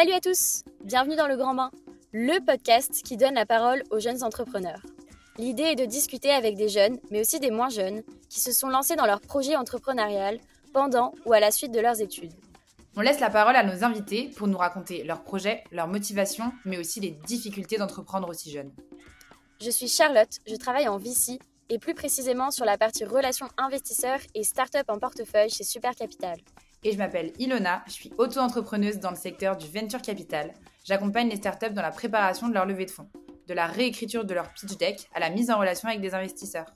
Salut à tous, bienvenue dans le Grand Bain, le podcast qui donne la parole aux jeunes entrepreneurs. L'idée est de discuter avec des jeunes, mais aussi des moins jeunes, qui se sont lancés dans leur projet entrepreneurial pendant ou à la suite de leurs études. On laisse la parole à nos invités pour nous raconter leurs projets, leurs motivations, mais aussi les difficultés d'entreprendre aussi jeunes. Je suis Charlotte, je travaille en VC et plus précisément sur la partie relations investisseurs et start-up en portefeuille chez Super Capital. Et je m'appelle Ilona, je suis auto-entrepreneuse dans le secteur du venture capital. J'accompagne les startups dans la préparation de leur levée de fonds, de la réécriture de leur pitch deck à la mise en relation avec des investisseurs.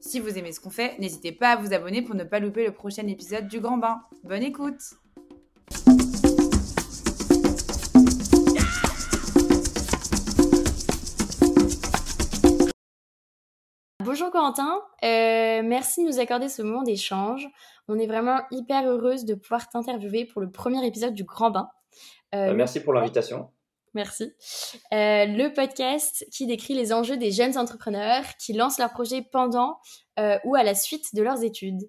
Si vous aimez ce qu'on fait, n'hésitez pas à vous abonner pour ne pas louper le prochain épisode du Grand Bain. Bonne écoute Bonjour Corentin, euh, merci de nous accorder ce moment d'échange. On est vraiment hyper heureuse de pouvoir t'interviewer pour le premier épisode du Grand Bain. Euh, euh, merci pour l'invitation. Merci. le podcast qui décrit les enjeux des jeunes entrepreneurs qui lancent leur projet pendant ou à la suite de leurs études.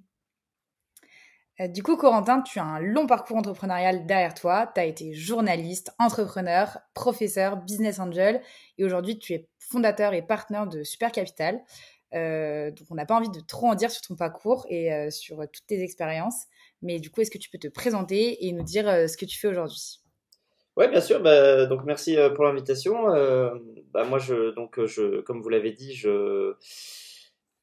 Du coup, Corentin, tu as un long parcours entrepreneurial derrière toi. Tu as été journaliste, entrepreneur, professeur, business angel et aujourd'hui tu es fondateur et partenaire de Super Capital. Euh, donc, on n'a pas envie de trop en dire sur ton parcours et euh, sur toutes tes expériences. Mais du coup, est-ce que tu peux te présenter et nous dire euh, ce que tu fais aujourd'hui? Oui, bien sûr. Bah, donc, merci pour l'invitation. Bah, moi, je, donc, je, comme vous l'avez dit, je,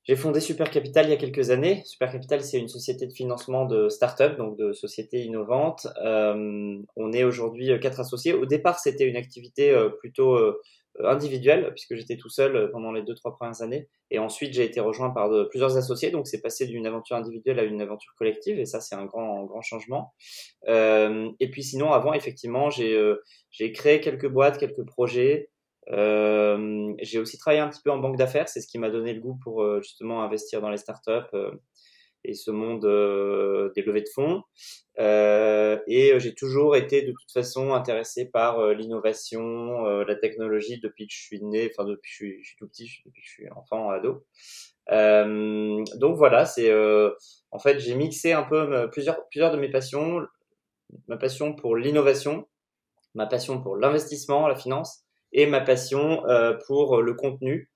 j'ai fondé Super Capital il y a quelques années. Super Capital, c'est une société de financement de start-up, donc de sociétés innovantes. on est aujourd'hui quatre associés. Au départ, c'était une activité plutôt euh, individuel puisque j'étais tout seul euh, pendant les deux trois premières années. Et ensuite j'ai été rejoint par plusieurs associés. Donc c'est passé d'une aventure individuelle à une aventure collective. Et ça c'est un grand grand changement. Euh, et puis sinon avant effectivement j'ai euh, j'ai créé quelques boîtes quelques projets. Euh, j'ai aussi travaillé un petit peu en banque d'affaires. C'est ce qui m'a donné le goût pour justement investir dans les startups et ce monde euh, des levées de fonds. Euh, et euh, j'ai toujours été de toute façon intéressé par l'innovation, la technologie depuis que je suis né, enfin depuis que je suis, tout petit, depuis que je suis enfant, ado. donc voilà, c'est en fait j'ai mixé un peu plusieurs plusieurs de mes passions, ma passion pour l'innovation, ma passion pour l'investissement, la finance, et ma passion pour le contenu,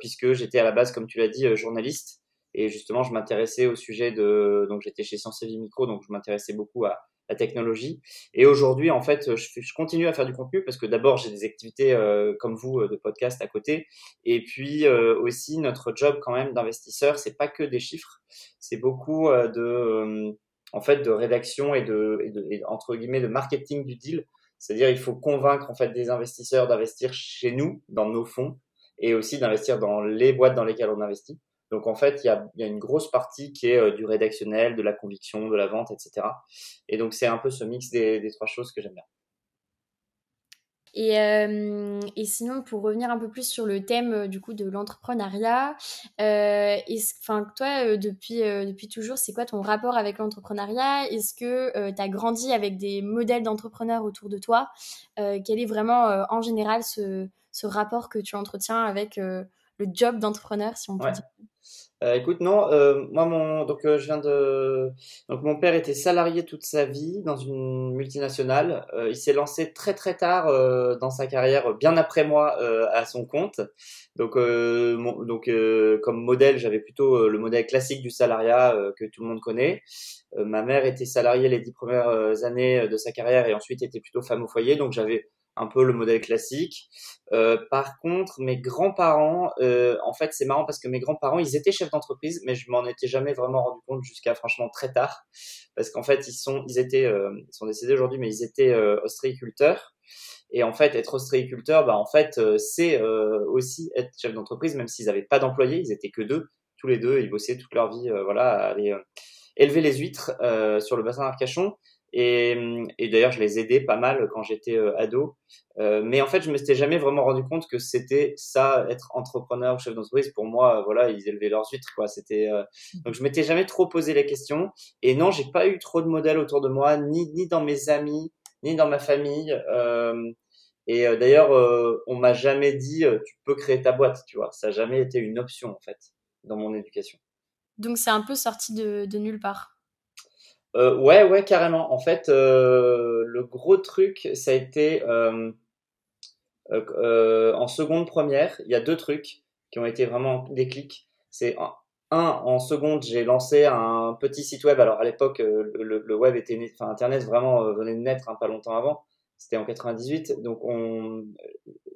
puisque j'étais à la base, comme tu l'as dit, journaliste. Et justement, je m'intéressais au sujet de, donc j'étais chez Sciences Vie Micro, donc je m'intéressais beaucoup à la technologie. Et aujourd'hui, en fait, je, continue à faire du contenu parce que d'abord, j'ai des activités euh, comme vous euh, de podcast à côté. Et puis euh, aussi, notre job quand même d'investisseur, c'est pas que des chiffres, c'est beaucoup de, en fait, de rédaction et de, et de entre guillemets, de marketing du deal. C'est-à-dire, il faut convaincre en fait des investisseurs d'investir chez nous, dans nos fonds, et aussi d'investir dans les boîtes dans lesquelles on investit. Donc en fait, il y a, une grosse partie qui est euh, du rédactionnel, de la conviction, de la vente, etc. Et donc c'est un peu ce mix des, trois choses que j'aime bien. Et, euh, et, sinon, pour revenir un peu plus sur le thème euh, du coup de l'entrepreneuriat, enfin toi depuis depuis toujours, c'est quoi ton rapport avec l'entrepreneuriat? Est-ce que tu as grandi avec des modèles d'entrepreneurs autour de toi? Quel est vraiment en général ce, ce rapport que tu entretiens avec le job d'entrepreneur, si on peut dire euh, écoute, non, euh, moi mon donc euh, je viens de donc mon père était salarié toute sa vie dans une multinationale. il s'est lancé très très tard dans sa carrière, bien après moi à son compte. Donc donc comme modèle, j'avais plutôt le modèle classique du salariat que tout le monde connaît. ma mère était salariée les dix premières années de sa carrière et ensuite était plutôt femme au foyer, donc j'avais un peu le modèle classique. Euh, par contre, mes grands-parents, euh, en fait, c'est marrant parce que mes grands-parents, ils étaient chefs d'entreprise, mais je m'en étais jamais vraiment rendu compte jusqu'à franchement très tard, parce qu'en fait, ils sont, ils étaient, euh, sont décédés aujourd'hui, mais ils étaient ostréiculteurs. Et en fait, être ostréiculteur, bah en fait, c'est aussi être chef d'entreprise, même s'ils n'avaient pas d'employés, ils étaient que deux, tous les deux, ils bossaient toute leur vie, voilà, à aller élever les huîtres sur le bassin d'Arcachon. Et, et d'ailleurs, je les aidais pas mal quand j'étais euh, ado. Euh, mais en fait, je me m'étais jamais vraiment rendu compte que c'était ça, être entrepreneur ou chef d'entreprise. Pour moi, voilà, ils élevaient leurs huîtres, quoi. C'était euh, donc je m'étais jamais trop posé la question. Et non, j'ai pas eu trop de modèles autour de moi, ni ni dans mes amis, ni dans ma famille. Euh, et d'ailleurs, on m'a jamais dit tu peux créer ta boîte, tu vois. Ça a jamais été une option en fait dans mon éducation. Donc c'est un peu sorti de, de nulle part. Ouais, ouais, carrément. En fait, le gros truc, ça a été en seconde première. Il y a deux trucs qui ont été vraiment des clics. C'est un, en seconde, j'ai lancé un petit site web. Alors à l'époque, le, web était, enfin Internet vraiment venait de naître un pas longtemps avant. C'était en 98. Donc on,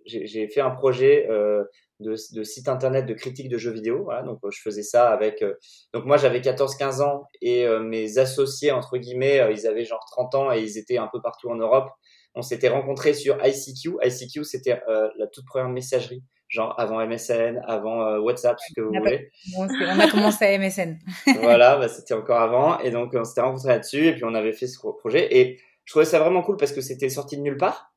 j'ai fait un projet euh, de, de, site internet de critique de jeux vidéo. Voilà, donc je faisais ça avec. Euh, donc moi j'avais 14-15 ans et euh, mes associés entre guillemets, ils avaient genre 30 ans et ils étaient un peu partout en Europe. On s'était rencontrés sur ICQ. ICQ c'était la toute première messagerie, genre avant MSN, avant WhatsApp, ce que vous voulez. on a commencé à MSN. voilà, bah, c'était encore avant et donc on s'était rencontrés là-dessus et puis on avait fait ce projet et je trouvais ça vraiment cool parce que c'était sorti de nulle part.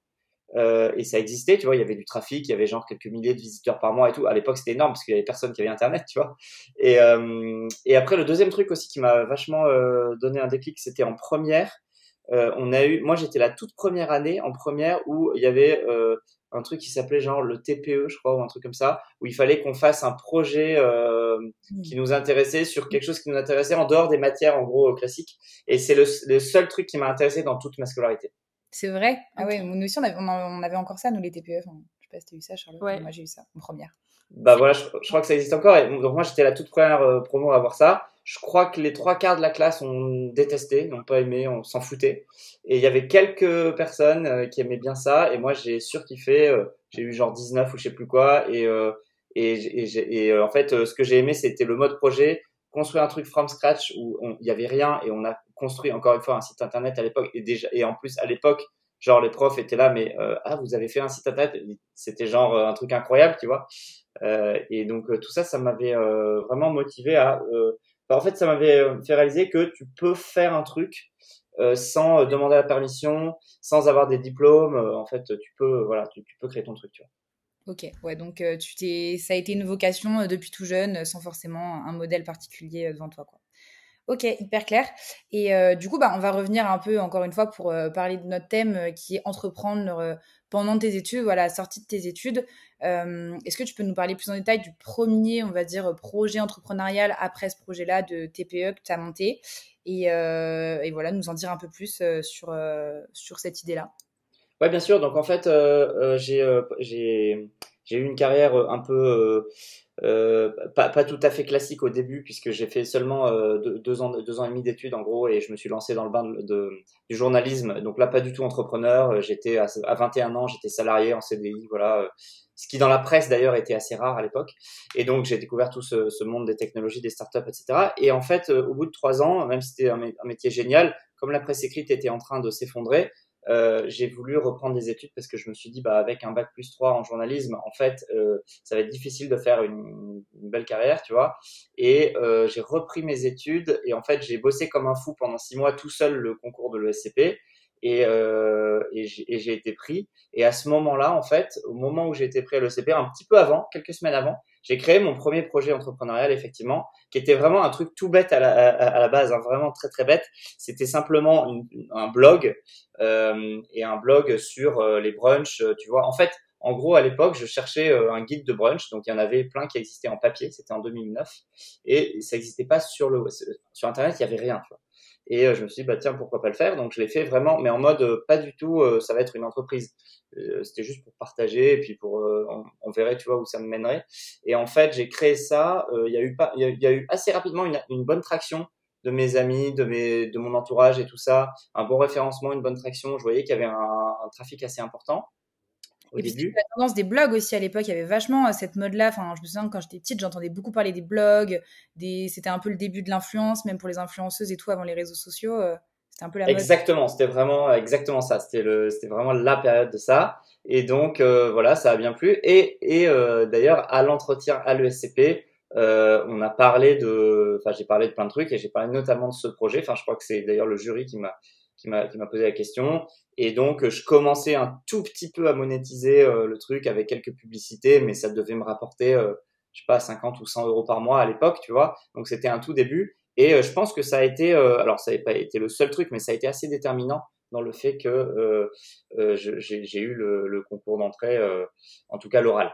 Euh, et ça existait, tu vois, il y avait du trafic, il y avait genre quelques milliers de visiteurs par mois et tout. À l'époque, c'était énorme parce qu'il y avait personne qui avait Internet, tu vois. Et, euh, et après, le deuxième truc aussi qui m'a vachement euh, donné un déclic, c'était en première. Euh, on a eu, moi, j'étais la toute première année en première où il y avait euh, un truc qui s'appelait genre le TPE, je crois, ou un truc comme ça, où il fallait qu'on fasse un projet mmh. qui nous intéressait sur quelque chose qui nous intéressait en dehors des matières, en gros, classiques. Et c'est le, le seul truc qui m'a intéressé dans toute ma scolarité. C'est vrai? Ah ouais, nous aussi, on avait, on avait, encore ça, nous, les TPF. je sais pas si tu as eu ça, Charlotte. Moi, j'ai eu ça en première. Bah voilà, je, crois que ça existe encore. Et donc, moi, j'étais la toute première euh, promo à avoir ça. Je crois que les trois quarts de la classe ont détesté, n'ont pas aimé, on s'en foutait. Et il y avait quelques personnes euh, qui aimaient bien ça. Et moi, j'ai surkiffé. Euh, j'ai eu genre 19 ou je sais plus quoi. Et, et, et, en fait, ce que j'ai aimé, c'était le mode projet construire un truc from scratch où il y avait rien et on a construit encore une fois un site internet à l'époque. Et déjà et en plus à l'époque genre les profs étaient là mais euh, ah vous avez fait un site internet? C'était genre euh, un truc incroyable tu vois. Euh, et donc tout ça ça m'avait vraiment motivé à bah, en fait ça m'avait fait réaliser que tu peux faire un truc sans demander la permission sans avoir des diplômes en fait tu peux voilà tu, tu peux créer ton truc tu vois. Ok, ouais, donc euh, tu t'es, ça a été une vocation euh, depuis tout jeune, euh, sans forcément un modèle particulier devant toi, quoi. Ok, hyper clair. Et du coup, bah, on va revenir un peu, encore une fois, pour parler de notre thème qui est entreprendre pendant tes études, voilà, sortie de tes études. Est-ce que tu peux nous parler plus en détail du premier, on va dire, projet entrepreneurial après ce projet-là de TPE que tu as monté? Et, et, voilà, nous en dire un peu plus sur, sur cette idée-là Ouais, bien sûr. Donc en fait, euh, euh, j'ai euh, eu une carrière un peu euh, pas, pas tout à fait classique au début puisque j'ai fait seulement deux, ans deux ans et demi d'études en gros et je me suis lancé dans le bain de, du journalisme. Donc là, pas du tout entrepreneur. J'étais à, à 21 ans, j'étais salarié en CDI, voilà. Ce qui dans la presse d'ailleurs était assez rare à l'époque. Et donc j'ai découvert tout ce, ce, monde des technologies, des startups, etc. Et en fait, au bout de trois ans, même si c'était un métier génial, comme la presse écrite était en train de s'effondrer, euh, j'ai voulu reprendre des études parce que je me suis dit, bah, avec un bac plus 3 en journalisme, en fait, euh, ça va être difficile de faire une, une belle carrière, tu vois. Et euh, j'ai repris mes études et en fait, j'ai bossé comme un fou pendant six mois tout seul le concours de l'ESCP. Et, euh, et j'ai été pris. Et à ce moment-là, en fait, au moment où j'ai été pris à l'ESCP, un petit peu avant, quelques semaines avant, j'ai créé mon premier projet entrepreneurial, effectivement, qui était vraiment un truc tout bête à la, à, la base, hein, vraiment très très bête. C'était simplement un blog euh, et un blog sur euh, les brunchs, euh, tu vois. En fait, en gros, à l'époque, je cherchais euh, un guide de brunch, donc il y en avait plein qui existaient en papier, c'était en 2009, et ça n'existait pas sur le sur Internet, il y avait rien, tu vois. Et je me suis dit, bah tiens, pourquoi pas le faire? Donc je l'ai fait vraiment, mais en mode pas du tout, ça va être une entreprise. C'était juste pour partager, et puis pour, on, verrait, tu vois, où ça me mènerait. Et en fait, j'ai créé ça. Il y a eu pas, il y, a eu assez rapidement une, une bonne traction de mes amis, de, mes, de mon entourage et tout ça, un bon référencement, une bonne traction. Je voyais qu'il y avait un, trafic assez important au début. la tendance des blogs aussi à l'époque, il y avait vachement euh, cette mode-là. Enfin, je me souviens quand j'étais petite, j'entendais beaucoup parler des blogs. Des... C'était un peu le début de l'influence, même pour les influenceuses et tout avant les réseaux sociaux. Euh, un peu la. Exactement, c'était vraiment exactement ça. C'était le, c'était vraiment la période de ça. Et donc euh, voilà, ça a bien plu. Et, et d'ailleurs à l'entretien à l'ESCP, euh, on a parlé de, enfin j'ai parlé de plein de trucs et j'ai parlé notamment de ce projet. Enfin je crois que c'est d'ailleurs le jury qui m'a qui m'a qui m'a posé la question. Et donc je commençais un tout petit peu à monétiser euh, le truc avec quelques publicités, mais ça devait me rapporter, euh, je sais pas, 50 ou 100 euros par mois à l'époque, tu vois. Donc c'était un tout début. Et je pense que ça a été, alors ça n'a pas été le seul truc, mais ça a été assez déterminant dans le fait que j'ai eu le, le concours d'entrée, en tout cas l'oral.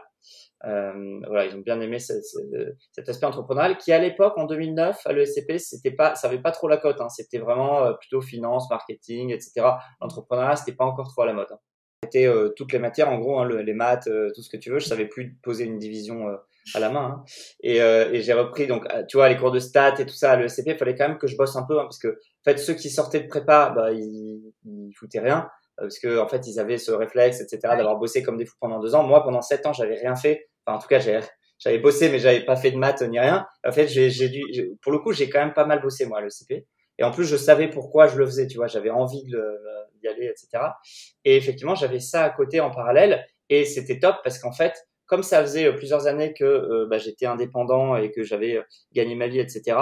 Euh, voilà, ils ont bien aimé cet aspect entrepreneurial qui à l'époque en 2009 à l'ESCP c'était pas ça avait pas trop la cote hein, c'était vraiment euh, plutôt finance marketing etc l'entrepreneuriat c'était pas encore trop à la mode hein. c'était euh, toutes les matières en gros hein, les maths tout ce que tu veux je savais plus poser une division à la main hein. et, et j'ai repris donc tu vois les cours de stats et tout ça à l'ESCP il fallait quand même que je bosse un peu hein, parce que en fait ceux qui sortaient de prépa bah ils, ils foutaient rien parce que en fait ils avaient ce réflexe etc d'avoir bossé comme des fous pendant deux ans moi pendant sept ans j'avais rien fait Enfin, en tout cas, j'avais bossé, mais j'avais pas fait de maths ni rien. En fait, j'ai dû, pour le coup, j'ai quand même pas mal bossé moi le CP. Et en plus, je savais pourquoi je le faisais. Tu vois, j'avais envie d'y aller, etc. Et effectivement, j'avais ça à côté en parallèle, et c'était top parce qu'en fait, comme ça faisait euh, plusieurs années que euh, bah, j'étais indépendant et que j'avais euh, gagné ma vie, etc.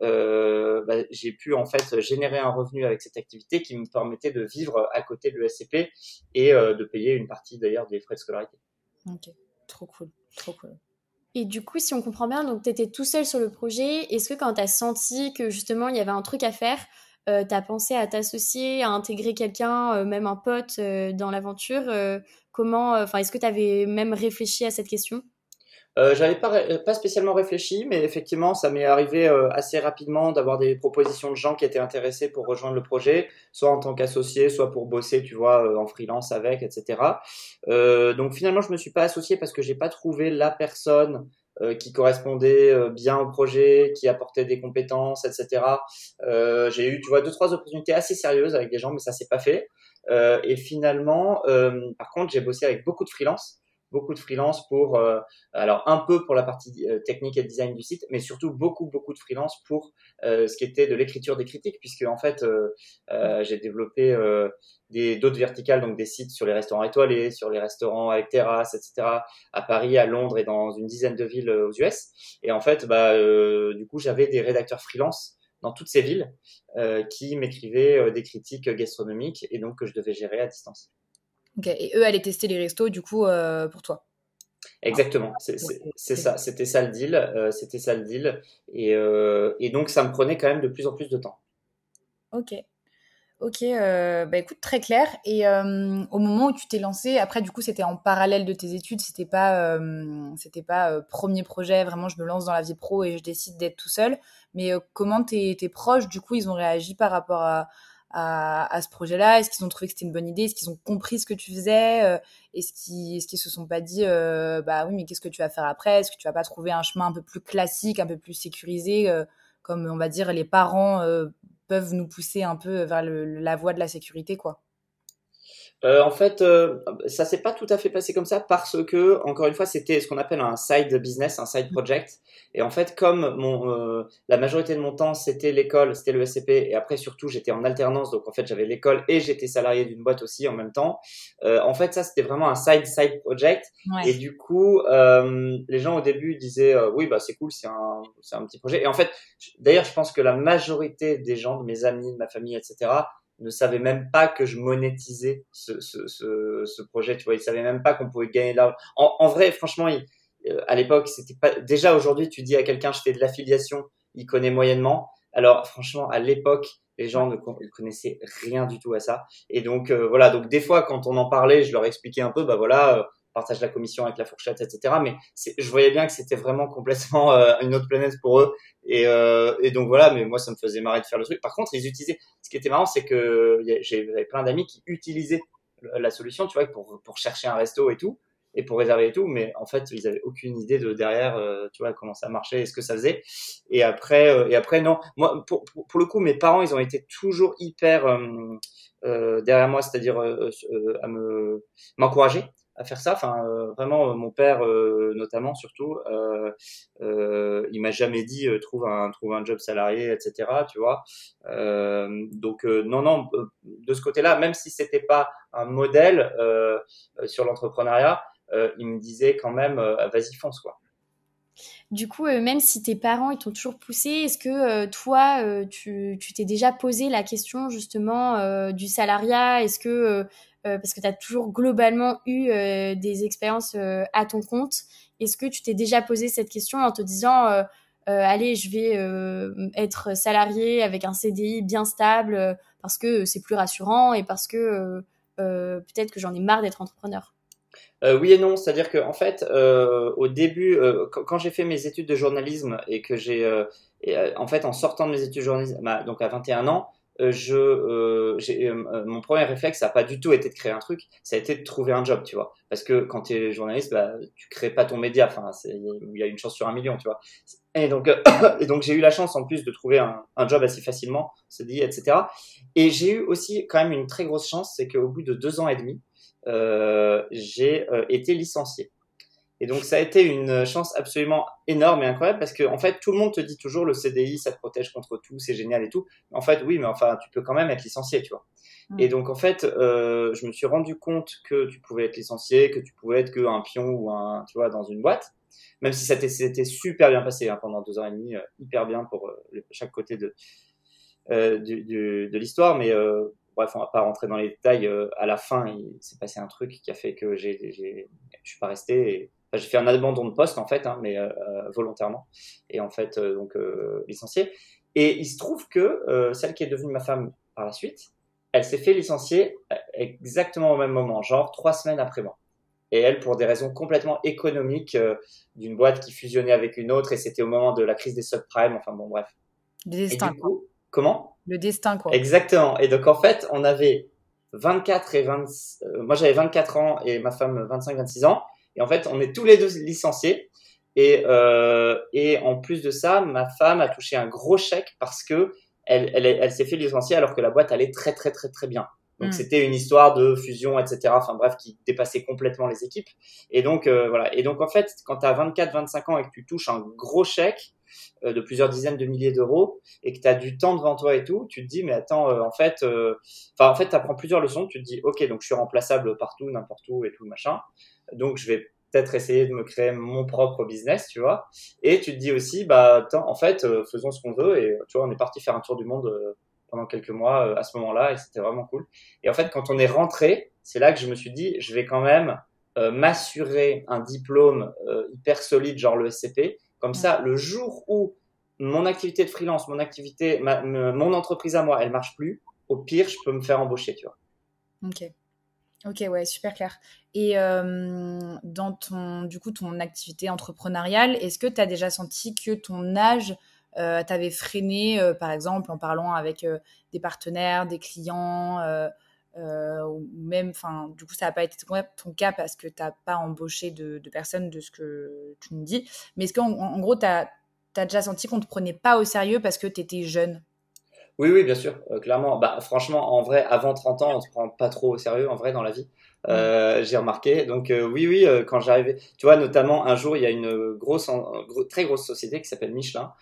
Bah, j'ai pu en fait générer un revenu avec cette activité qui me permettait de vivre à côté de l'ESCP et de payer une partie d'ailleurs des frais de scolarité. Ok, trop cool. Trop cool. Et du coup, si on comprend bien, donc tu étais tout seul sur le projet. Est-ce que quand tu as senti que justement il y avait un truc à faire, euh, tu as pensé à t'associer, à intégrer quelqu'un, euh, même un pote euh, dans l'aventure Comment, enfin, est-ce que tu avais même réfléchi à cette question? Euh, J'avais pas, pas spécialement réfléchi, mais effectivement, ça m'est arrivé euh, assez rapidement d'avoir des propositions de gens qui étaient intéressés pour rejoindre le projet, soit en tant qu'associé, soit pour bosser, tu vois, euh, en freelance avec, etc. Euh, donc finalement, je me suis pas associé parce que j'ai pas trouvé la personne qui correspondait bien au projet, qui apportait des compétences, etc. j'ai eu, tu vois, deux trois opportunités assez sérieuses avec des gens, mais ça s'est pas fait. et finalement, par contre, j'ai bossé avec beaucoup de freelance beaucoup de freelance pour, euh, alors un peu pour la partie euh, technique et design du site, mais surtout beaucoup, beaucoup de freelance pour euh, ce qui était de l'écriture des critiques, puisque en fait, j'ai développé des d'autres verticales, donc des sites sur les restaurants étoilés, sur les restaurants avec terrasse, etc., à Paris, à Londres et dans une dizaine de villes aux US. Et en fait, bah, du coup, j'avais des rédacteurs freelance dans toutes ces villes qui m'écrivaient des critiques gastronomiques et donc que je devais gérer à distance. Et eux allaient tester les restos, du coup, euh, pour toi. Exactement, c'est ça, c'était ça le deal, euh, c'était ça le deal, et, euh, et, donc ça me prenait quand même de plus en plus de temps. Ok, ok, bah écoute très clair. Et au moment où tu t'es lancé, après du coup c'était en parallèle de tes études, c'était pas, c'était pas premier projet, vraiment je me lance dans la vie pro et je décide d'être tout seul. Mais comment tes, tes proches du coup ils ont réagi par rapport à à, à ce projet-là? Est-ce qu'ils ont trouvé que c'était une bonne idée? Est-ce qu'ils ont compris ce que tu faisais? Euh, Est-ce qu'ils est se sont pas dit euh, bah oui mais qu'est-ce que tu vas faire après? Est-ce que tu vas pas trouver un chemin un peu plus classique, un peu plus sécurisé, euh, comme on va dire les parents peuvent nous pousser un peu vers le, la voie de la sécurité quoi? Euh, en fait, euh, ça s'est pas tout à fait passé comme ça parce que, encore une fois, c'était ce qu'on appelle un side business, un side project. Et en fait, comme mon, euh, la majorité de mon temps, c'était l'école, c'était le SCP, et après surtout, j'étais en alternance, donc en fait, j'avais l'école et j'étais salarié d'une boîte aussi en même temps. Euh, en fait, ça, c'était vraiment un side side project. Et du coup, les gens au début disaient, oui, bah c'est cool, c'est un, c'est un petit projet. Et en fait, d'ailleurs, je pense que la majorité des gens, de mes amis, de ma famille, etc ne savait même pas que je monétisais ce, ce, ce, ce projet. Tu vois, il savait même pas qu'on pouvait gagner de l'argent. En, en, vrai, franchement, euh, à l'époque, c'était pas. Déjà aujourd'hui, tu dis à quelqu'un, je fais de l'affiliation, il connaît moyennement. Alors, franchement, à l'époque, les gens ne connaissaient rien du tout à ça. Et donc, euh, voilà. Donc, des fois, quand on en parlait, je leur expliquais un peu, bah voilà. Euh, partage la commission avec la fourchette, etc. Mais je voyais bien que c'était vraiment complètement euh, une autre planète pour eux. Et, euh, et, donc voilà, mais moi ça me faisait marrer de faire le truc. Par contre, ils utilisaient. Ce qui était marrant, c'est que j'avais plein d'amis qui utilisaient la solution, tu vois, pour pour chercher un resto et tout, et pour réserver et tout. Mais en fait, ils avaient aucune idée de derrière, euh, tu vois, comment ça marchait et ce que ça faisait. Et après, euh, et après, non. Moi, pour, pour, pour, le coup, mes parents, ils ont été toujours hyper derrière moi, c'est-à-dire à me m'encourager à faire ça. Enfin, euh, vraiment, euh, mon père euh, notamment, surtout, il m'a jamais dit trouve un trouve un job salarié, etc. Tu vois. donc non, non, de ce côté-là, même si c'était pas un modèle sur l'entrepreneuriat, il me disait quand même vas-y fonce quoi. Du coup, même si tes parents ils t'ont toujours poussé, est-ce que toi, tu t'es déjà posé la question justement du salariat? Est-ce que euh, parce que tu as toujours globalement eu euh, des expériences euh, à ton compte. Est-ce que tu t'es déjà posé cette question en te disant allez, je vais être salarié avec un CDI bien stable parce que c'est plus rassurant et parce que peut-être que j'en ai marre d'être entrepreneur? Oui et non, c'est-à-dire que en fait, au début, quand, j'ai fait mes études de journalisme et que j'ai, en fait, en sortant de mes études de journalisme, bah, donc à 21 ans, je, euh, euh, mon premier réflexe, ça n'a pas du tout été de créer un truc, ça a été de trouver un job, tu vois. Parce que quand tu es journaliste, bah, tu crées pas ton média, enfin, il y a une chance sur un million, tu vois. Et donc, donc j'ai eu la chance en plus de trouver un, un job assez facilement, se dit, etc. Et j'ai eu aussi quand même une très grosse chance, c'est qu'au bout de deux ans et demi, euh, j'ai été licencié. Et donc ça a été une chance absolument énorme et incroyable parce que en fait tout le monde te dit toujours le CDI ça te protège contre tout, c'est génial et tout. En fait oui, mais enfin tu peux quand même être licencié, tu vois. Mm. Et donc en fait euh, je me suis rendu compte que tu pouvais être licencié, que tu pouvais être qu'un pion ou un tu vois dans une boîte, même si ça s'était super bien passé hein, pendant deux ans et demi, euh, hyper bien pour euh, chaque côté de du, du, de l'histoire, mais bref, on va pas rentrer dans les détails. à la fin, il s'est passé un truc qui a fait que j'ai, je suis pas resté. Et, j'ai fait un abandon de poste en fait, hein, mais euh, euh, volontairement, et en fait euh, donc licencié. Et il se trouve que celle qui est devenue ma femme par la suite, elle s'est fait licencier exactement au même moment, genre trois semaines après moi. Et elle, pour des raisons complètement économiques, d'une boîte qui fusionnait avec une autre, et c'était au moment de la crise des subprimes, enfin bon, bref. Le destin, quoi. Comment? Le destin, quoi. Exactement. Et donc, en fait, on avait 24 et 20, moi j'avais 24 ans et ma femme 25-26 ans. Et en fait, on est tous les deux licenciés. Et, euh, et en plus de ça, ma femme a touché un gros chèque parce que elle, elle, elle s'est fait licencier alors que la boîte allait très très très très bien. Donc mm. c'était une histoire de fusion, etc. Enfin bref, qui dépassait complètement les équipes. Et donc euh, voilà. Et donc en fait, quand tu as 24-25 ans et que tu touches un gros chèque de plusieurs dizaines de milliers d'euros et que tu as du temps devant toi et tout, tu te dis mais attends, euh, en fait, euh, en fait, tu apprends plusieurs leçons. Tu te dis ok, donc je suis remplaçable partout, n'importe où et tout machin. Donc je vais peut-être essayer de me créer mon propre business, tu vois. Et tu te dis aussi, bah, attends, en fait, euh, faisons ce qu'on veut. Et tu vois, on est parti faire un tour du monde euh, pendant quelques mois euh, à ce moment-là, et c'était vraiment cool. Et en fait, quand on est rentré, c'est là que je me suis dit, je vais quand même m'assurer un diplôme hyper solide, genre le SCP. Comme ça, le jour où mon activité de freelance, mon activité, mon entreprise à moi, elle marche plus, au pire, je peux me faire embaucher, tu vois. Ok. Ok, ouais, super clair. Et euh, dans ton, du coup, ton activité entrepreneuriale, est-ce que tu as déjà senti que ton âge euh, t'avait freiné, euh, par exemple, en parlant avec des partenaires, des clients, ou même, enfin, du coup, ça n'a pas été ton cas parce que tu n'as pas embauché de, de, personnes de ce que tu me dis. Mais est-ce qu'en en gros, tu as, déjà senti qu'on ne te prenait pas au sérieux parce que tu étais jeune? Oui, oui, bien sûr, euh, clairement. Bah, franchement, en vrai, avant 30 ans, on se prend pas trop au sérieux, en vrai, dans la vie. Euh, j'ai remarqué. Donc euh, oui, oui, euh, quand j'arrivais, tu vois, notamment un jour, il y a une grosse, très grosse société qui s'appelle Michelin,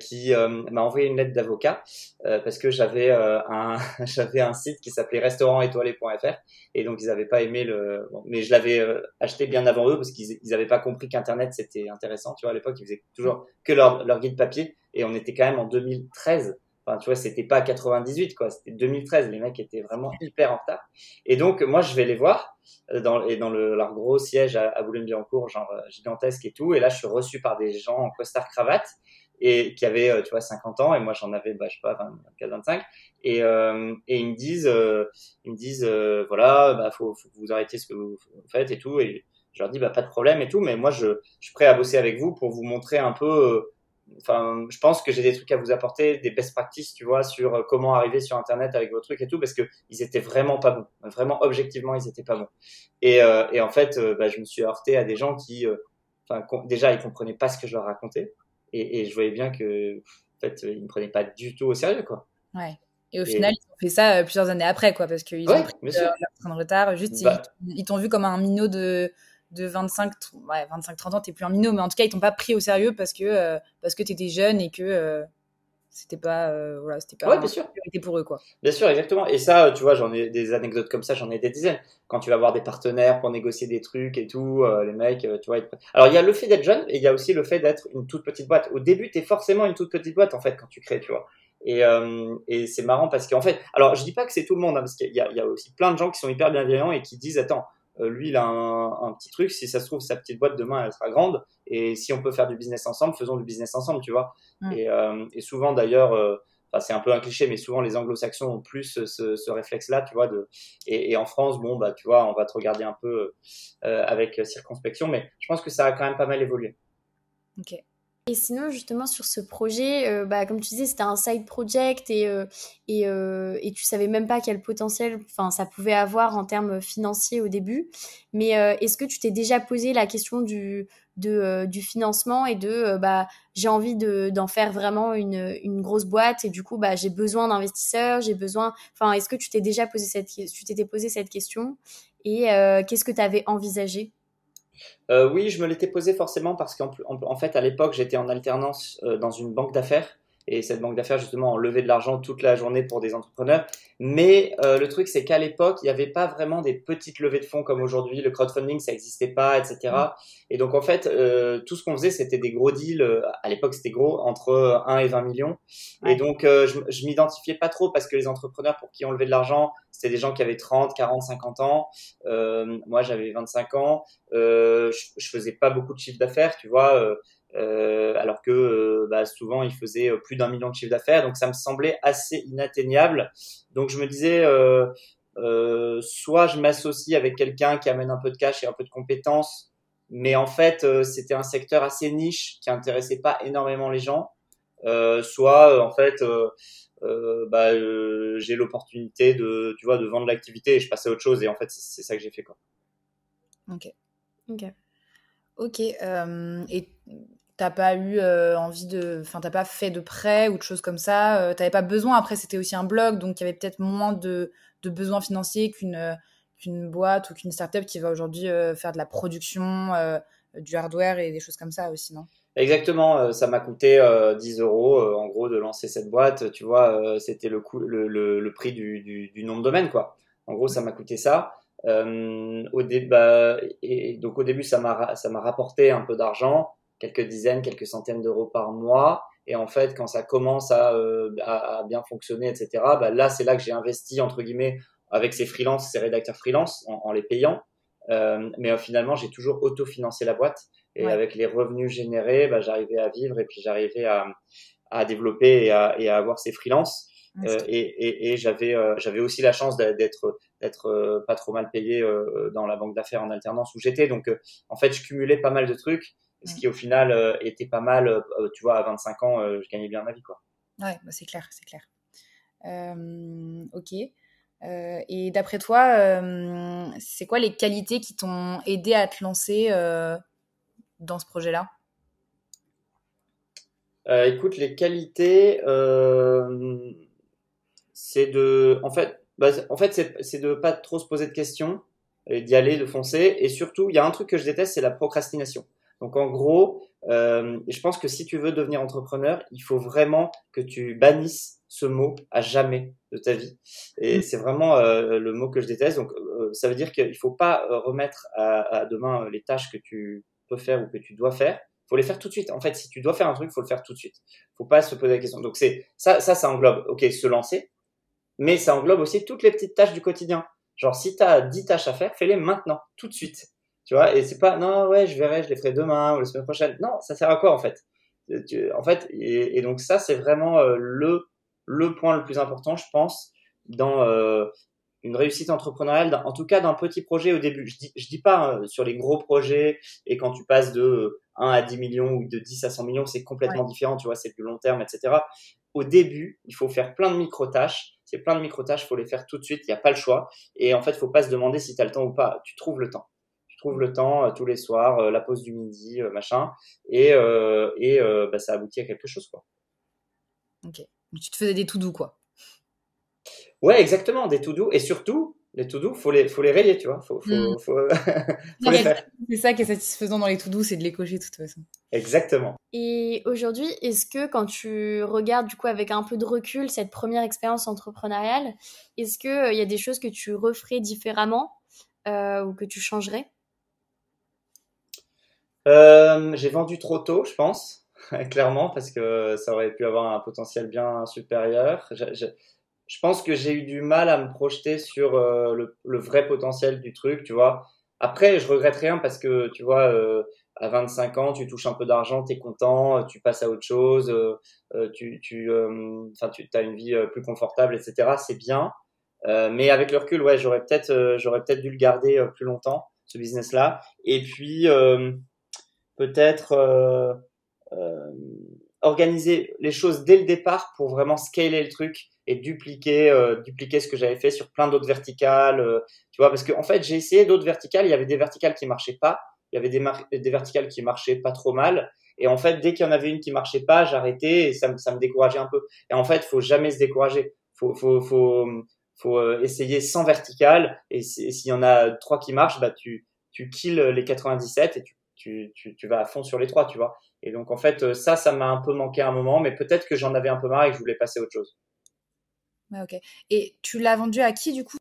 qui m'a envoyé une lettre d'avocat parce que j'avais un, j'avais un site qui s'appelait restaurantétoilé.fr et donc ils n'avaient pas aimé le, bon, mais je l'avais acheté bien avant eux parce qu'ils n'avaient pas compris qu'Internet c'était intéressant. Tu vois, à l'époque, ils faisaient toujours que leur, leur guide papier et on était quand même en 2013. Enfin, tu vois, c'était pas 98, quoi. C'était 2013. Les mecs étaient vraiment hyper en retard. Et donc, moi, je vais les voir euh, dans, et dans le, leur gros siège à, à Boulogne-Billancourt, genre euh, gigantesque et tout. Et là, je suis reçu par des gens en costard cravate et qui avaient, euh, tu vois, 50 ans. Et moi, j'en avais, bah, je sais pas, 24, 25. Et, euh, et ils me disent, euh, ils me disent, voilà, bah, faut, faut que vous arrêtiez ce que vous faites et tout. Et je leur dis, bah, pas de problème et tout. Mais moi, je, je suis prêt à bosser avec vous pour vous montrer un peu enfin, je pense que j'ai des trucs à vous apporter, des best practices, tu vois, sur euh, comment arriver sur Internet avec vos trucs et tout, parce que ils étaient vraiment pas bons. Vraiment, objectivement, ils étaient pas bons. Et, euh, et en fait, euh, bah, je me suis heurté à des gens qui, enfin, déjà, ils comprenaient pas ce que je leur racontais, et, et je voyais bien que, en fait, ils me prenaient pas du tout au sérieux, quoi. Ouais. Et au final, ils ont fait ça plusieurs années après, quoi, parce qu'ils ont pris leur, train de retard. Juste, bah ils t'ont vu comme un minot de de 25, ouais, 25 30 ans, t'es plus un minot, mais en tout cas, ils t'ont pas pris au sérieux parce que, euh, parce que t'étais jeune et que euh, c'était pas, euh, voilà, c'était pas ouais, bien sûr. pour eux, quoi. Bien sûr, exactement. Et ça, tu vois, j'en ai des anecdotes comme ça, j'en ai des dizaines. Quand tu vas voir des partenaires pour négocier des trucs et tout, les mecs, tu vois. Alors, il y a le fait d'être jeune et il y a aussi le fait d'être une toute petite boîte. Au début, t'es forcément une toute petite boîte, en fait, quand tu crées, tu vois. Et, et c'est marrant parce qu'en fait, alors je dis pas que c'est tout le monde, hein, parce qu'il y, y, a aussi plein de gens qui sont hyper bienveillants et qui disent, attends, euh, lui, il a un, petit truc. Si ça se trouve, sa petite boîte demain, elle sera grande. Et si on peut faire du business ensemble, faisons du business ensemble, tu vois. Mm. Et, euh, et, souvent, d'ailleurs, euh, enfin c'est un peu un cliché, mais souvent les anglo-saxons ont plus ce, ce réflexe-là, tu vois. De, et, et, en France, bon, bah, tu vois, on va te regarder un peu euh, avec circonspection, mais je pense que ça a quand même pas mal évolué. Ok. Et sinon, justement, sur ce projet, euh, bah, comme tu disais, c'était un side project et, euh, et, euh, et, tu savais même pas quel potentiel ça pouvait avoir en termes financiers au début. Mais est-ce que tu t'es déjà posé la question du, de, du financement et de bah, j'ai envie d'en faire vraiment une, une, grosse boîte et du coup, bah, j'ai besoin d'investisseurs, j'ai besoin. Enfin, est-ce que tu t'es déjà posé cette, tu t'étais posé cette question et qu'est-ce que tu avais envisagé? Euh, oui, je me l'étais posé forcément parce qu'en en, fait, à l'époque, j'étais en alternance euh, dans une banque d'affaires. Et cette banque d'affaires, justement, enlevait de l'argent toute la journée pour des entrepreneurs. Mais euh, le truc, c'est qu'à l'époque, il n'y avait pas vraiment des petites levées de fonds comme aujourd'hui. Le crowdfunding, ça n'existait pas, etc. Et donc, en fait, euh, tout ce qu'on faisait, c'était des gros deals. Euh, à l'époque, c'était gros, entre 1 et 20 millions. Et donc, euh, je, je m'identifiais pas trop parce que les entrepreneurs pour qui on levait de l'argent, c'était des gens qui avaient 30, 40, 50 ans. Euh, moi, j'avais 25 ans. je, je faisais pas beaucoup de chiffre d'affaires, tu vois. Euh, alors que euh, bah, souvent il faisait euh, plus d'un million de chiffre d'affaires, donc ça me semblait assez inatteignable. Donc je me disais, soit je m'associe avec quelqu'un qui amène un peu de cash et un peu de compétences, mais en fait c'était un secteur assez niche qui intéressait pas énormément les gens. soit en fait bah, j'ai l'opportunité de tu vois de vendre l'activité et je passais à autre chose et en fait c'est ça que j'ai fait quoi. Ok. Ok. Ok. et t'as pas eu euh, envie de. Enfin, t'as pas fait de prêt ou de choses comme ça. Euh, t'avais pas besoin. Après, c'était aussi un blog, donc il y avait peut-être moins de, de besoins financiers qu'une euh, qu'une boîte ou qu'une startup qui va aujourd'hui faire de la production, du hardware et des choses comme ça aussi, non? Exactement, ça m'a coûté 10 euros en gros de lancer cette boîte. Tu vois, c'était le, coût, le, le, prix du, du, nom de domaine, quoi. En gros, ça m'a coûté ça. au bah, et donc au début, ça m'a rapporté un peu d'argent quelques dizaines, quelques centaines d'euros par mois. Et en fait, quand ça commence à, euh, à, bien fonctionner, etc., bah là, c'est là que j'ai investi, entre guillemets, avec ces freelances, ces rédacteurs freelance, en, les payant. Euh, mais euh, finalement, j'ai toujours autofinancé la boîte. Et avec les revenus générés, bah, j'arrivais à vivre et puis j'arrivais à, à développer et à, et à avoir ces freelances. Euh, et, et, et j'avais euh, j'avais aussi la chance d'être d'être pas trop mal payé dans la banque d'affaires en alternance où j'étais. Donc, en fait, je cumulais pas mal de trucs ce qui au final euh, était pas mal. Euh, tu vois, à 25 ans, euh, je gagnais bien ma vie, quoi. Ouais, bah, c'est clair, c'est clair. ok. et d'après toi, c'est quoi les qualités qui t'ont aidé à te lancer dans ce projet-là? Écoute, les qualités, c'est de, en fait, bah, en fait, c'est de pas trop se poser de questions, d'y aller, de foncer. Et surtout, il y a un truc que je déteste, c'est la procrastination. Donc en gros, euh, je pense que si tu veux devenir entrepreneur, il faut vraiment que tu bannisses ce mot à jamais de ta vie. Et mm. c'est vraiment euh, le mot que je déteste. Donc euh, ça veut dire qu'il faut pas remettre à, à, demain les tâches que tu peux faire ou que tu dois faire. faut les faire tout de suite. En fait, si tu dois faire un truc, faut le faire tout de suite. faut pas se poser la question. Donc c'est ça, ça, ça englobe, ok, se lancer, mais ça englobe aussi toutes les petites tâches du quotidien. Genre si tu as 10 tâches à faire, fais-les maintenant, tout de suite. Tu vois, et c'est pas, non, ouais, je verrai, je les ferai demain ou la semaine prochaine. Non, ça sert à quoi, en fait? en fait, et, donc ça, c'est vraiment euh, le, le point le plus important, je pense, dans euh, une réussite entrepreneuriale, en tout cas d'un petit projet au début. Je dis, je dis pas hein, sur les gros projets et quand tu passes de 1 à 10 millions ou de 10 à 100 millions, c'est complètement différent, tu vois, c'est plus long terme, etc. Au début, il faut faire plein de micro-tâches. C'est plein de micro-tâches, faut les faire tout de suite, il n'y a pas le choix. Et en fait, faut pas se demander si tu as le temps ou pas. Tu trouves le temps trouve le temps euh, tous les soirs, euh, la pause du midi, euh, machin, et, et bah, ça aboutit à quelque chose, quoi. Ok. Tu te faisais des tout doux, quoi. Ouais, exactement, des tout doux, et surtout, les tout doux, faut les, faut les rayer, tu vois. Faut, faut, mm. faut, c'est ça qui est satisfaisant dans les tout doux, c'est de les cocher de toute façon. Exactement. Et aujourd'hui, est-ce que quand tu regardes du coup avec un peu de recul cette première expérience entrepreneuriale, est-ce qu'il il y a des choses que tu referais différemment ou que tu changerais? Euh, j'ai vendu trop tôt, je pense, clairement, parce que ça aurait pu avoir un potentiel bien supérieur. Je, pense que j'ai eu du mal à me projeter sur euh, le, vrai potentiel du truc, tu vois. Après, je regrette rien parce que tu vois, euh, à 25 ans, tu touches un peu d'argent, tu es content, tu passes à autre chose, euh, tu, tu as une vie plus confortable, etc. C'est bien. mais avec le recul, ouais, j'aurais peut-être, j'aurais peut-être dû le garder plus longtemps, ce business-là. Et puis peut-être organiser les choses dès le départ pour vraiment scaler le truc et dupliquer euh, dupliquer ce que j'avais fait sur plein d'autres verticales euh, tu vois parce que en fait j'ai essayé d'autres verticales il y avait des verticales qui marchaient pas il y avait des, des verticales qui marchaient pas trop mal et en fait dès qu'il y en avait une qui marchait pas j'arrêtais et ça, ça me décourageait un peu. Et en fait faut jamais se décourager. Faut faut faut faut euh, essayer sans verticale et s'il y en a trois qui marchent bah tu tu kills les 97 et tu tu, tu, tu vas à fond sur les trois, tu vois. Et donc, en fait, ça, ça m'a un peu manqué à un moment, mais peut-être que j'en avais un peu marre et que je voulais passer à autre chose ok. Et tu l'as vendu à qui du coup?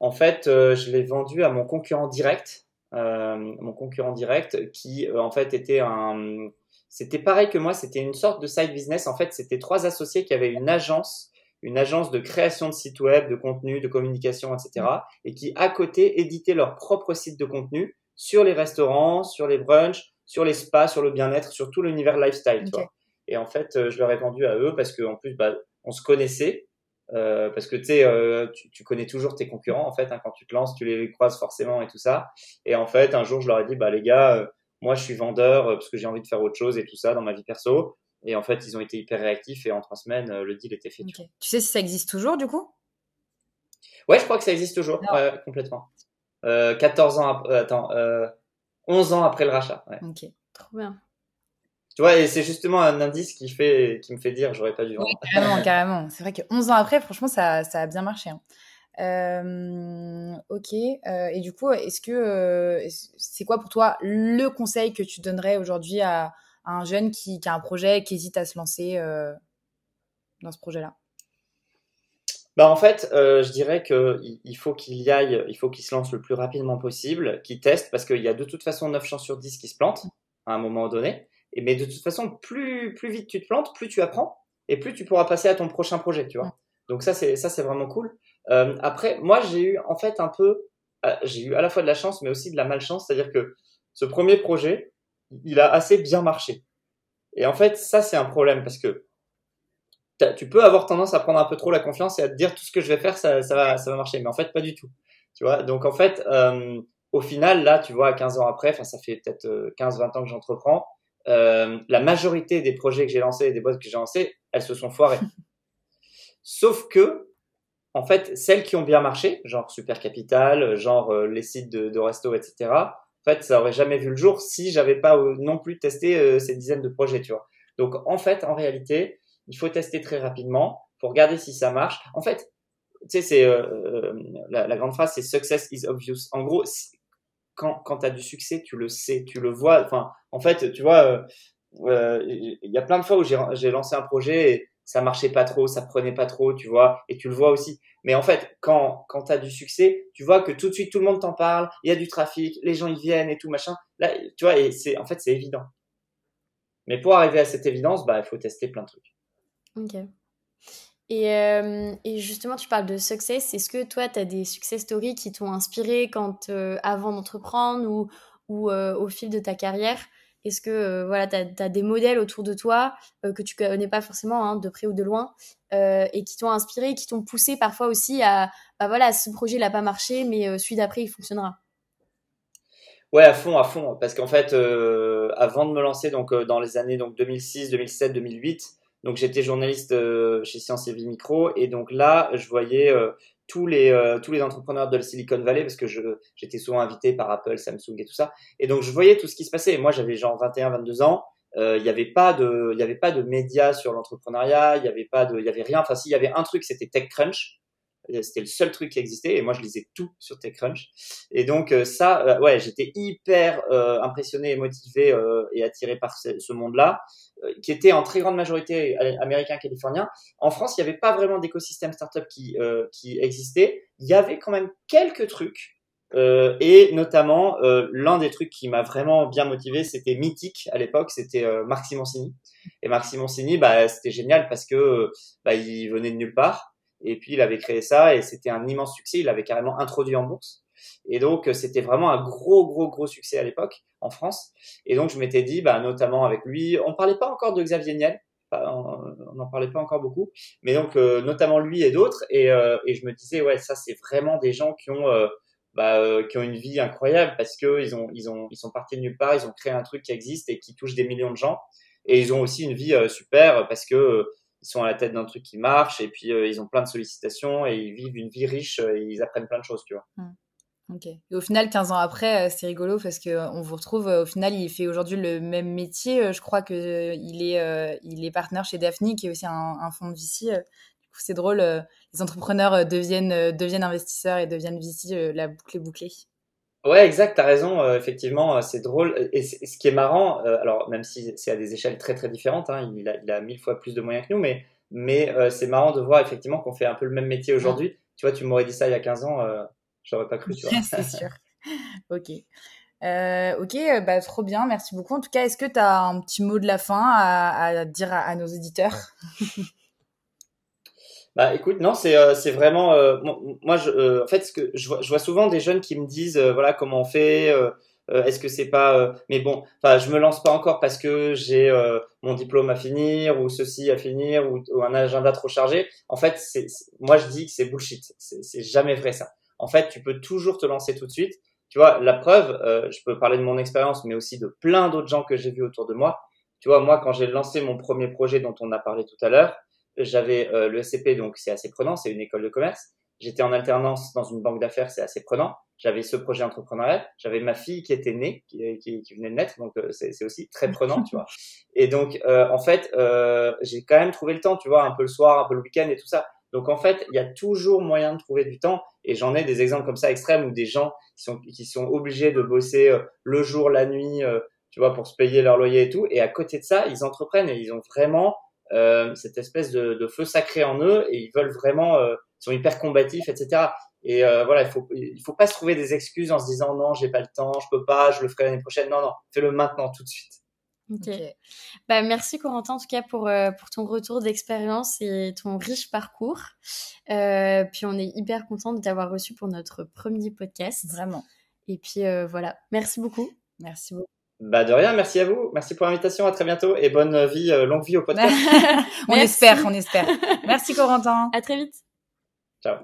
En fait, euh, je l'ai vendu à mon concurrent direct, euh, mon concurrent direct, qui euh, en fait était un, c'était pareil que moi, c'était une sorte de side business. En fait, c'était trois associés qui avaient une agence, une agence de création de sites web, de contenu, de communication, etc. Et qui à côté éditaient leur propre site de contenu sur les restaurants, sur les brunchs, sur les spas, sur le bien-être, sur tout l'univers lifestyle. Tu vois. Et en fait, je leur ai vendu à eux parce qu'en plus, bah, on se connaissait. Euh, parce que euh, tu, tu connais toujours tes concurrents en fait hein, quand tu te lances tu les croises forcément et tout ça et en fait un jour je leur ai dit bah les gars euh, moi je suis vendeur parce que j'ai envie de faire autre chose et tout ça dans ma vie perso et en fait ils ont été hyper réactifs et en trois semaines le deal était fait tu sais si ça existe toujours du coup? Ouais je crois que ça existe toujours ouais, complètement 14 ans attends 11 ans après le rachat ouais. ok trop bien tu vois, et c'est justement un indice qui, fait, qui me fait dire j'aurais pas dû vendre. carrément, carrément. C'est vrai que 11 ans après, franchement, ça, ça a bien marché. Hein. Euh, ok. Euh, et du coup, est-ce que euh, c'est quoi pour toi le conseil que tu donnerais aujourd'hui à, un jeune qui, qui, a un projet, qui hésite à se lancer euh, dans ce projet-là? Bah en fait, euh, je dirais que il faut qu'il y aille, il faut qu'il se lance le plus rapidement possible, qu'il teste, parce qu'il y a de toute façon 9 chances sur 10 qui se plantent à un moment donné. Et, mais de toute façon, plus, plus vite tu te plantes, plus tu apprends et plus tu pourras passer à ton prochain projet, tu vois. Donc ça, c'est ça, c'est vraiment cool. Euh, après, moi, j'ai eu en fait un peu, euh, j'ai eu à la fois de la chance, mais aussi de la malchance, c'est-à-dire que ce premier projet, il a assez bien marché. Et en fait, ça, c'est un problème parce que tu peux avoir tendance à prendre un peu trop la confiance et à te dire tout ce que je vais faire, ça, ça va, ça va marcher. Mais en fait, pas du tout. Tu vois? Donc en fait, euh, au final, là, tu vois, 15 ans après, enfin, ça fait peut-être 15-20 euh, ans que j'entreprends euh, la majorité des projets que j'ai lancés, des boîtes que j'ai lancées, elles se sont foirées. Sauf que, en fait, celles qui ont bien marché, genre Super Capital, genre euh, les sites de, de, resto, etc., en fait, ça aurait jamais vu le jour si j'avais pas euh, non plus testé ces dizaines de projets, tu vois? Donc, en fait, en réalité, il faut tester très rapidement pour regarder si ça marche. En fait, tu sais, c'est la, la, grande phrase, c'est success is obvious. En gros, quand, quand tu as du succès, tu le sais, tu le vois. Enfin, en fait, tu vois, euh, euh, il y a plein de fois où j'ai lancé un projet et ça marchait pas trop, ça prenait pas trop, tu vois, et tu le vois aussi. Mais en fait, quand, quand tu as du succès, tu vois que tout de suite tout le monde t'en parle, il y a du trafic, les gens ils viennent et tout machin. Là, tu vois, et c'est en fait c'est évident. Mais pour arriver à cette évidence, bah il faut tester plein de trucs. Ok. Et, euh, et, justement, tu parles de success. Est-ce que toi, tu as des success stories qui t'ont inspiré quand, euh, avant d'entreprendre ou, ou euh, au fil de ta carrière? Est-ce que voilà, tu as, des modèles autour de toi que tu connais pas forcément, hein, de près ou de loin, et qui t'ont inspiré, qui t'ont poussé parfois aussi à, bah voilà, ce projet n'a pas marché, mais celui d'après, il fonctionnera? Ouais, à fond, à fond. Parce qu'en fait, avant de me lancer donc, dans les années donc, 2006, 2007, 2008, donc j'étais journaliste euh, chez Science et Vie Micro. Et donc là je voyais euh, tous les euh, tous les entrepreneurs de la Silicon Valley parce que je j'étais souvent invité par Apple, Samsung et tout ça. Et donc je voyais tout ce qui se passait. Et moi j'avais genre 21 22 ans, il n'y avait pas de il y avait pas de médias sur l'entrepreneuriat, il y avait pas de il y avait rien. Enfin s'il y avait un truc c'était TechCrunch c'était le seul truc qui existait et moi je lisais tout sur TechCrunch et donc ça ouais j'étais hyper impressionné et motivé et attiré par ce, ce monde-là euh, qui était en très grande majorité américain californien. En France, il n'y avait pas vraiment d'écosystème startup qui, euh, qui existait. Il y avait quand même quelques trucs. Euh, et notamment, euh, l'un des trucs qui m'a vraiment bien motivé, c'était Mythique à l'époque, c'était euh, Marc Simoncini. Et Marc Simoncini, bah, c'était génial parce que bah, il venait de nulle part. Et puis, il avait créé ça et c'était un immense succès. Il l'avait carrément introduit en bourse. Et donc, c'était vraiment un gros, gros, gros succès à l'époque en France. Et donc, je m'étais dit, bah, notamment avec lui, on parlait pas encore de Xavier Niel, on n'en parlait pas encore beaucoup, mais donc notamment lui et d'autres. Et, et, je me disais, ouais, ça, c'est vraiment des gens qui ont bah, euh, qui ont une vie incroyable parce que ils ont, ils ont, ils sont partis de nulle part, ils ont créé un truc qui existe et qui touche des millions de gens. Et ils ont aussi une vie euh, super parce que euh, ils sont à la tête d'un truc qui marche et puis ils ont plein de sollicitations et ils vivent une vie riche et ils apprennent plein de choses, tu vois. Mmh. Ok. Au final, 15 ans après, c'est rigolo parce que on vous retrouve. Au final, il fait aujourd'hui le même métier. Je crois que il est, il est partenaire chez Daphne, qui est aussi un, fonds de VC. Du coup, c'est drôle les entrepreneurs euh, deviennent, euh, deviennent investisseurs et deviennent VC, la boucle est bouclée. Ouais, exact, t'as raison, euh, effectivement, c'est drôle. Et ce qui est marrant, alors même si c'est à des échelles très très différentes, hein, il, a, il, a, mille fois plus de moyens que nous, mais, mais c'est marrant de voir effectivement qu'on fait un peu le même métier aujourd'hui. Tu vois, tu m'aurais dit ça il y a 15 ans, j'aurais pas cru, tu vois. c'est sûr. ok. ok, bah, trop bien, merci beaucoup. En tout cas, est-ce que tu as un petit mot de la fin à, dire à, à nos éditeurs Bah écoute, non, c'est euh, c'est vraiment euh, moi je euh, en fait ce que je vois, je vois souvent des jeunes qui me disent voilà comment on fait est-ce que c'est pas mais bon enfin je me lance pas encore parce que j'ai mon diplôme à finir ou ceci à finir ou, un agenda trop chargé. En fait, c'est moi je dis que c'est bullshit. C'est jamais vrai ça. En fait, tu peux toujours te lancer tout de suite. Tu vois, la preuve, je peux parler de mon expérience mais aussi de plein d'autres gens que j'ai vus autour de moi. Tu vois, moi quand j'ai lancé mon premier projet dont on a parlé tout à l'heure, j'avais euh, le SCP, donc c'est assez prenant, c'est une école de commerce. J'étais en alternance dans une banque d'affaires, c'est assez prenant. J'avais ce projet entrepreneurial. J'avais ma fille qui était née, qui, qui, qui venait de naître, donc euh, c'est aussi très prenant, tu vois. Et donc, euh, en fait, euh, j'ai quand même trouvé le temps, tu vois, un peu le soir, un peu le week-end et tout ça. Donc, en fait, il y a toujours moyen de trouver du temps. Et j'en ai des exemples comme ça extrêmes où des gens qui sont, qui sont obligés de bosser le jour, la nuit, tu vois, pour se payer leur loyer et tout. Et à côté de ça, ils entreprennent et ils ont vraiment euh, cette espèce de, de, feu sacré en eux et ils veulent vraiment, euh, ils sont hyper combatifs, etc. Et euh, voilà, il faut, il faut pas se trouver des excuses en se disant non, j'ai pas le temps, je peux pas, je le ferai l'année prochaine. Non, non, fais-le maintenant, tout de suite. Ok. Bah, merci Corentin en tout cas pour, euh, pour ton retour d'expérience et ton riche parcours. Euh, puis on est hyper content de t'avoir reçu pour notre premier podcast. Vraiment. Et puis voilà, merci beaucoup. Merci beaucoup. Bah de rien, merci à vous. Merci pour l'invitation. À très bientôt et bonne vie, euh, longue vie au podcast. on espère, on espère. Merci Corentin. À très vite. Ciao.